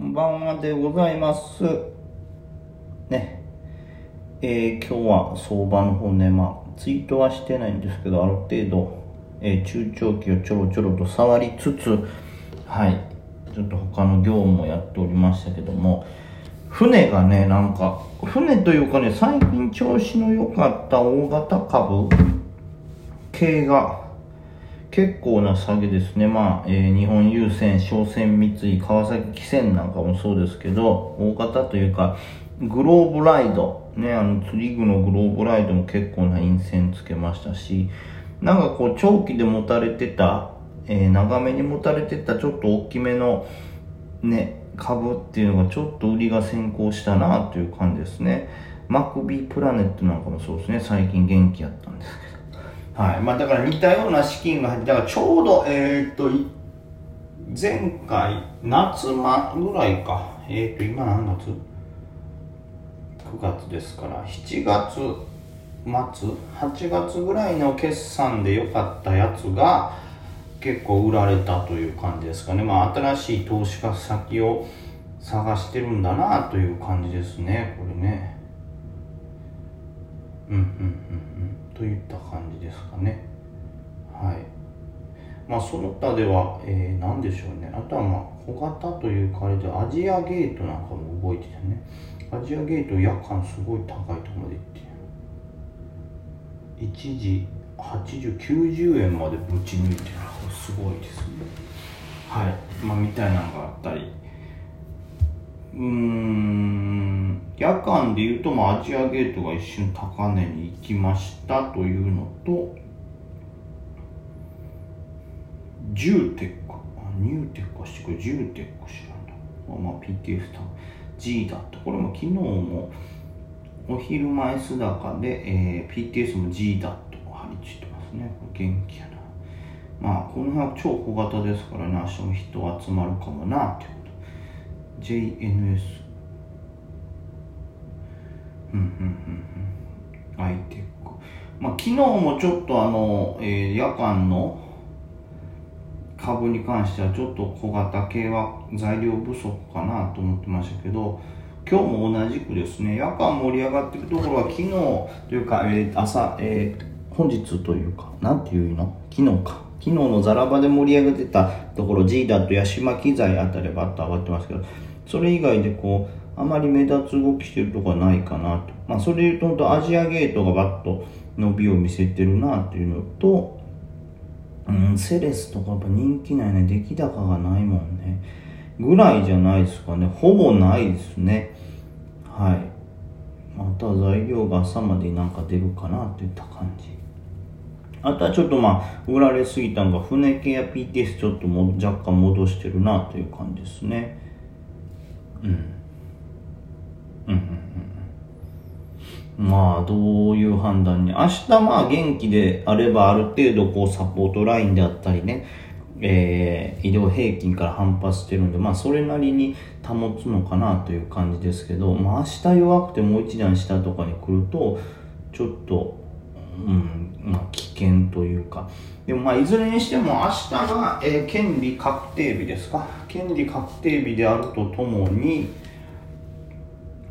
んばんはでございます。ね。えー今日は相場の方ね、まあ、ツイートはしてないんですけど、ある程度、えー中長期をちょろちょろと触りつつ、はい。ちょっと他の業務もやっておりましたけども、船がね、なんか、船というかね、最近調子の良かった大型株系が、結構な下げですね。まあ、えー日本郵船、商船三井、川崎汽船なんかもそうですけど、大型というか、グローブライド、ね、あの、釣り具のグローブライドも結構な陰線つけましたし、なんかこう、長期で持たれてた、えー長めに持たれてたちょっと大きめの、ね、株っていうのがちょっと売りが先行したなという感じですね。マクビープラネットなんかもそうですね、最近元気やったんですけど。はい。まあだから似たような資金が入って、だからちょうど、えーと、前回、夏間ぐらいか。えーと、今何月 ?9 月ですから、7月末、8月ぐらいの決算で良かったやつが、結構売られたという感じですかね。まあ新しい投資家先を探してるんだなという感じですね、これね。うんうんうんといった感じですかね。はい。まあその他では、えー、何でしょうね。あとはまあ小型というかあれでアジアゲートなんかも動いててね。アジアゲート夜間すごい高いとこまで行って。一時8090円までぶち抜いてるすごいですね。はい。まあみたいなのがあったり。うーん夜間でいうと、まあ、アジアゲートが一瞬高値に行きましたというのと、ジューテック、あニューテックはしてくれ、ジューテック知らんな。まあ、PTF と G だった。これも昨日もお昼前素高で、えー PTS も G だと張り付いてますね。これ元気やな。まあ、この辺は超小型ですからね、明日も人集まるかもなって。JNS うんうんうんうん。アイテック。まあ昨日もちょっとあの、えー夜間の株に関してはちょっと小型系は材料不足かなと思ってましたけど今日も同じくですね夜間盛り上がってるところは昨日というか、えー朝、えー本日というかなんていうの？昨日か。昨日のザラバで盛り上げてたところ G だと八島機材あたりバッと上がってますけどそれ以外でこうあまり目立つ動きしてるとこはないかなと。まあそれで言うと本当アジアゲートがバッと伸びを見せてるなっていうのとうん、セレスとかやっぱ人気ないね出来高がないもんね。ぐらいじゃないですかね。ほぼないですね。はい。また材料が朝までなんか出るかなといった感じ。あとはちょっとまあ売られすぎたのが船系や PTS ちょっとも若干戻してるなという感じですね。うん。うん。うん。うん。まあ、どういう判断に。明日まあ元気であればある程度こうサポートラインであったりね、えー、医療平均から反発してるん。で、まあそれなりに保つのかなという感じですけど、まあ明日弱くてもう一段下とかに来ると、ちょっと、うん、まあ危険というか。でもまあいずれにしても明日が、えー権利確定日ですか？権利確定日であるとともに、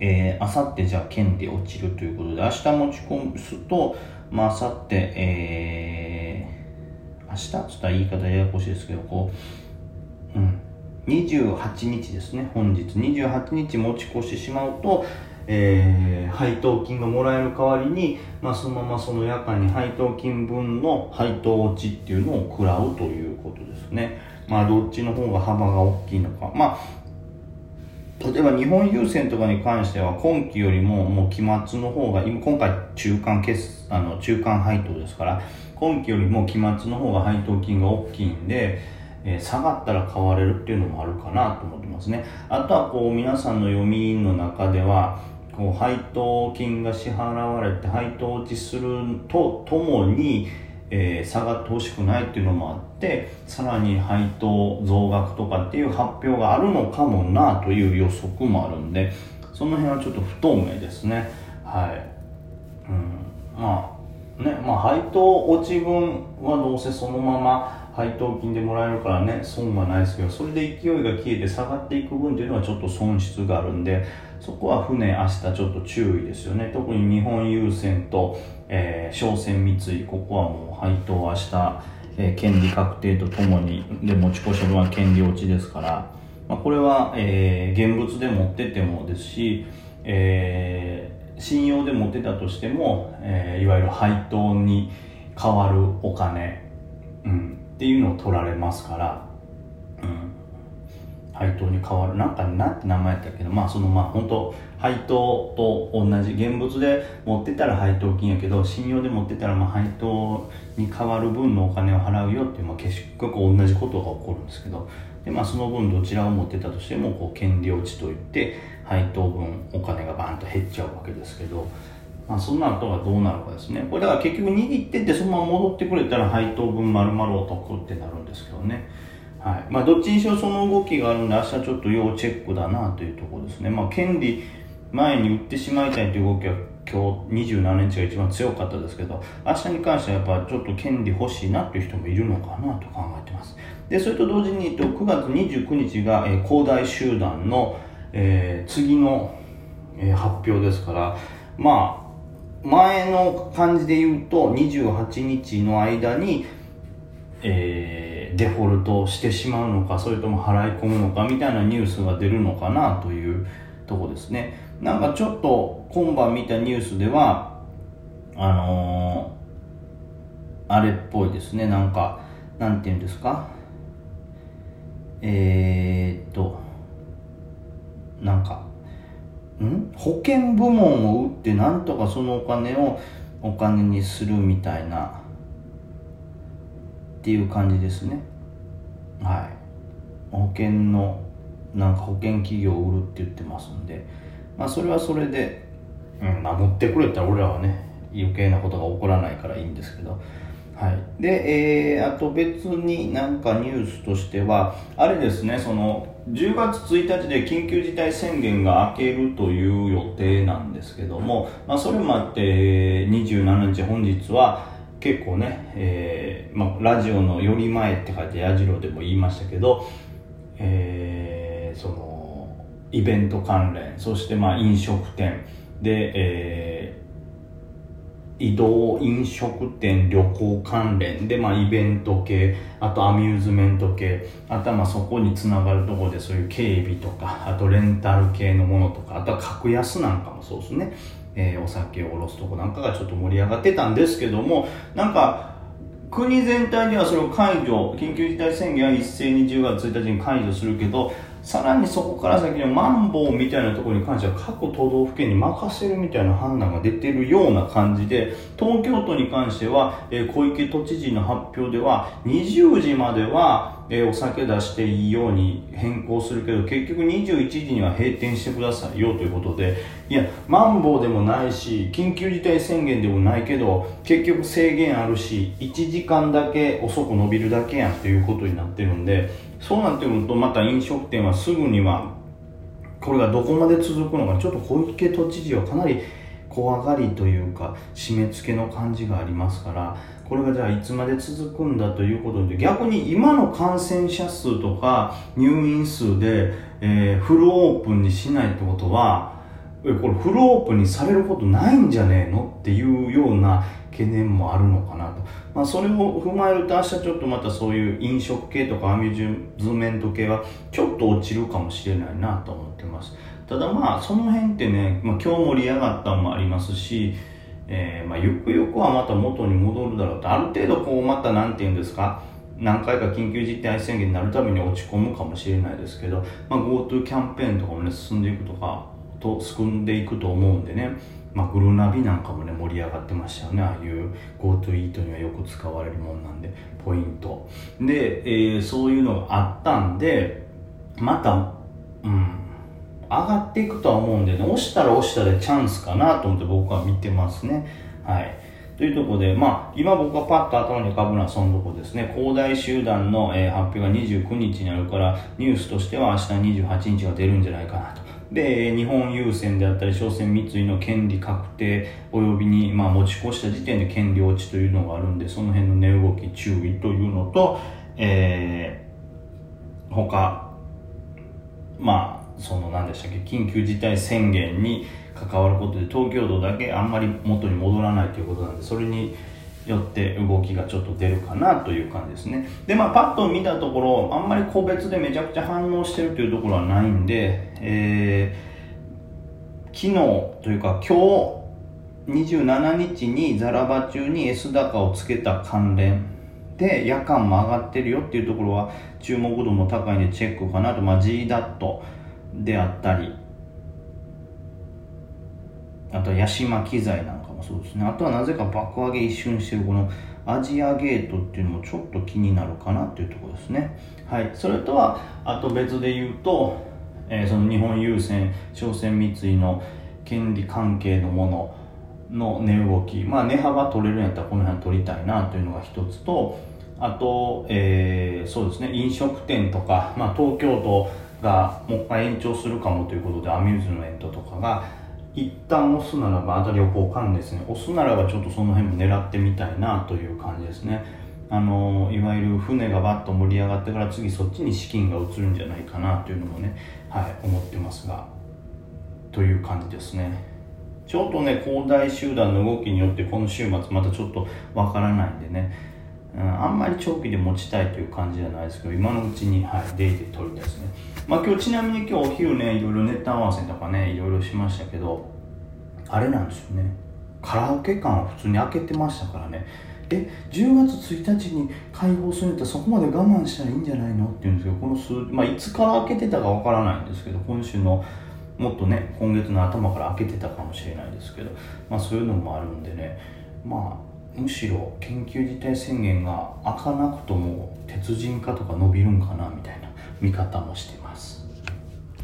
えー、あさってじゃあ権利落ちるということで、明日持ち込むと、まあ、あさって、えー、明日って言った言い方ややこしいですけど、こう、うん、28日ですね、本日。28日持ち越してしまうと、えー配当金がもらえる代わりに、まあ、そのままその夜間に配当金分の配当落ちっていうのを食らうということですね。まあ、どっちの方が幅が大きいのか。まあ、例えば日本郵船とかに関しては今期よりももう期末の方が今今回中間決あの中間配当ですから今期よりも期末の方が配当金が大きいんで、えー下がったら買われるっていうのもあるかなと思ってますねあとはこう皆さんの読みの中ではこう配当金が支払われて配当落ちするとともにえー下がってほしくないっていうのもあってさらに配当増額とかっていう発表があるのかもなという予測もあるんでその辺はちょっと不透明ですね。はい、うん、まあねまあ配当落ち分はどうせそのまま配当金でもらえるからね損はないですけどそれで勢いが消えて下がっていく分っていうのはちょっと損失があるんでそこは船明日ちょっと注意ですよね。特に日本郵船と、えー、商船三井ここはもう配当明日、えー、権利確定とともにで持ち越し分は権利落ちですから、まあ、これは、えー、現物で持っててもですし、えー、信用で持ってたとしても、えー、いわゆる配当に変わるお金、うん、っていうのを取られますから、うん、配当に変わる。なんかなんて名前やったけどまあそのまあ本当配当と同じ現物で持ってたら配当金やけど信用で持ってたらまあ配当に変わる分のお金を払うよっていう、まあ、結局同じことが起こるんですけど。で、まあ、その分どちらを持ってたとしてもこう権利落ちといって配当分お金がバーンと減っちゃうわけですけど。まあ、そんな後がどうなるかですね。これだから結局握ってってそのまま戻ってくれたら配当分丸々お得ってなるんですけどね。はい。まあ、どっちにしろその動きがあるんで、明日ちょっと要チェックだなというところですね。まあ、権利前に売ってしまいたいという動きは今日27日が一番強かったですけど、明日に関してはやっぱちょっと権利欲しいなという人もいるのかなと考えてます。で、それと同時にと9月29日が、えー、恒大集団の、えー、次の、えー、発表ですから、まあ、前の感じで言うと28日の間に、えー、デフォルトしてしまうのかそれとも払い込むのかみたいなニュースが出るのかなというとこですね。なんかちょっと今晩見たニュースではあのー、あれっぽいですね。なんかなんて言うんですか？えー、っとなんかん？保険部門を売ってなんとかそのお金をお金にするみたいな。っていう感じですね。はい。保険のなんか保険企業を売るって言ってますんで。まあそれはそれで、うんまあ、持ってくれたら俺らはね余計なことが起こらないからいいんですけど。はい、で、えー、あと別になんかニュースとしてはあれですねその10月1日で緊急事態宣言が明けるという予定なんですけども、まあ、それもあって27日本日は結構ね、えーまあ、ラジオの「より前」って書いて矢印でも言いましたけど、えー、そのイベント関連そしてまあ飲食店で、えー移動飲食店旅行関連で、まあ、イベント系あとアミューズメント系あとはまあそこにつながるところでそういう警備とかあとレンタル系のものとかあとは格安なんかもそうですね、えー、お酒を卸すとこなんかがちょっと盛り上がってたんですけどもなんか国全体ではそれを解除緊急事態宣言は一斉に10月1日に解除するけどさらにそこから先のマンボウみたいなところに関しては各都道府県に任せるみたいな判断が出てるような感じで東京都に関しては、え、小池都知事の発表では20時までは、え、お酒出していいように変更するけど結局21時には閉店してくださいよということでいやマンボウでもないし緊急事態宣言でもないけど結局制限あるし1時間だけ遅く伸びるだけやんということになってるんでそうなってくるとまた飲食店はすぐにはこれがどこまで続くのかちょっと小池都知事はかなり怖がりというか締め付けの感じがありますからこれがじゃあいつまで続くんだということで逆に今の感染者数とか入院数で、えー、フルオープンにしないってことはえこれフルオープンにされることないんじゃねえのっていうような懸念もあるのかなと、まあ、それを踏まえると明日ちょっとまたそういう飲食系とかアミューズメント系はちょっと落ちるかもしれないなと思ってます。ただまあその辺ってね、まあ、今日盛り上がったのもありますし、えー、まあゆくゆくはまた元に戻るだろうと。ある程度こうまた何て言うんですか何回か緊急事態宣言になるために落ち込むかもしれないですけど、まあ、GoTo キャンペーンとかもね進んでいくとかと進んでいくと思うんでね。まあ、グルナビなんかもね盛り上がってましたよね。ああいう GoTo イートにはよく使われるもんなんでポイント。で、えー、そういうのがあったんでまたうん上がっていくとは思うんでね。押したら押したでチャンスかなと思って僕は見てますね。はい。というところで、まあ、今僕がパッと頭に浮かぶのはそのとこですね。恒大集団の、えー、発表が29日にあるから、ニュースとしては明日28日が出るんじゃないかなと。で日本郵船であったり商船三井の権利確定およびに、まあ、持ち越した時点で権利落ちというのがあるんでその辺の値動き注意というのと、えー、他まあその何でしたっけ緊急事態宣言に関わることで東京都だけあんまり元に戻らないということなんでそれによって動きがちょっと出るかなという感じですね。でまあパッと見たところあんまり個別でめちゃくちゃ反応してるというところはないんで、えー、昨日というか今日27日にザラバ中に S 高をつけた関連で夜間も上がってるよっていうところは注目度も高いんでチェックかなと、まあ、GDAT であったりあとはヤシマ機材なんかもそうですね。あとはなぜか爆上げ一瞬してるこのアジアゲートっていうのもちょっと気になるかなっていうところですね。はい。それとはあと別で言うと、えー、その日本郵船商船三井の権利関係のものの値動き。まあ値幅取れるんやったらこの辺取りたいなというのが一つとあと、えー、そうですね。飲食店とか、まあ、東京都がもう一回延長するかもということでアミューズメントとかが一旦押すならばあと旅行関連ですね。押すならばちょっとその辺も狙ってみたいなという感じですね。あのいわゆる船がバッと盛り上がってから次そっちに資金が移るんじゃないかなというのもねはい思ってますがという感じですね。ちょっとね恒大集団の動きによってこの週末またちょっとわからないんでね、うん、あんまり長期で持ちたいという感じじゃないですけど今のうちに、はい、デイで取りたいですね。まあ今日ちなみに今日お昼ねいろいろネタ合わせとかねいろいろしましたけどあれなんですよね。カラオケ館を普通に開けてましたからね。え10月1日に開放するんだったらそこまで我慢したらいいんじゃないの？って言うんですけどこの数、まあ、いつから開けてたかわからないんですけど今週のもっとね今月の頭から開けてたかもしれないですけど、まあ、そういうのもあるんでね。まあむしろ緊急事態宣言が開かなくとも鉄人化とか伸びるんかなみたいな見方もしてます。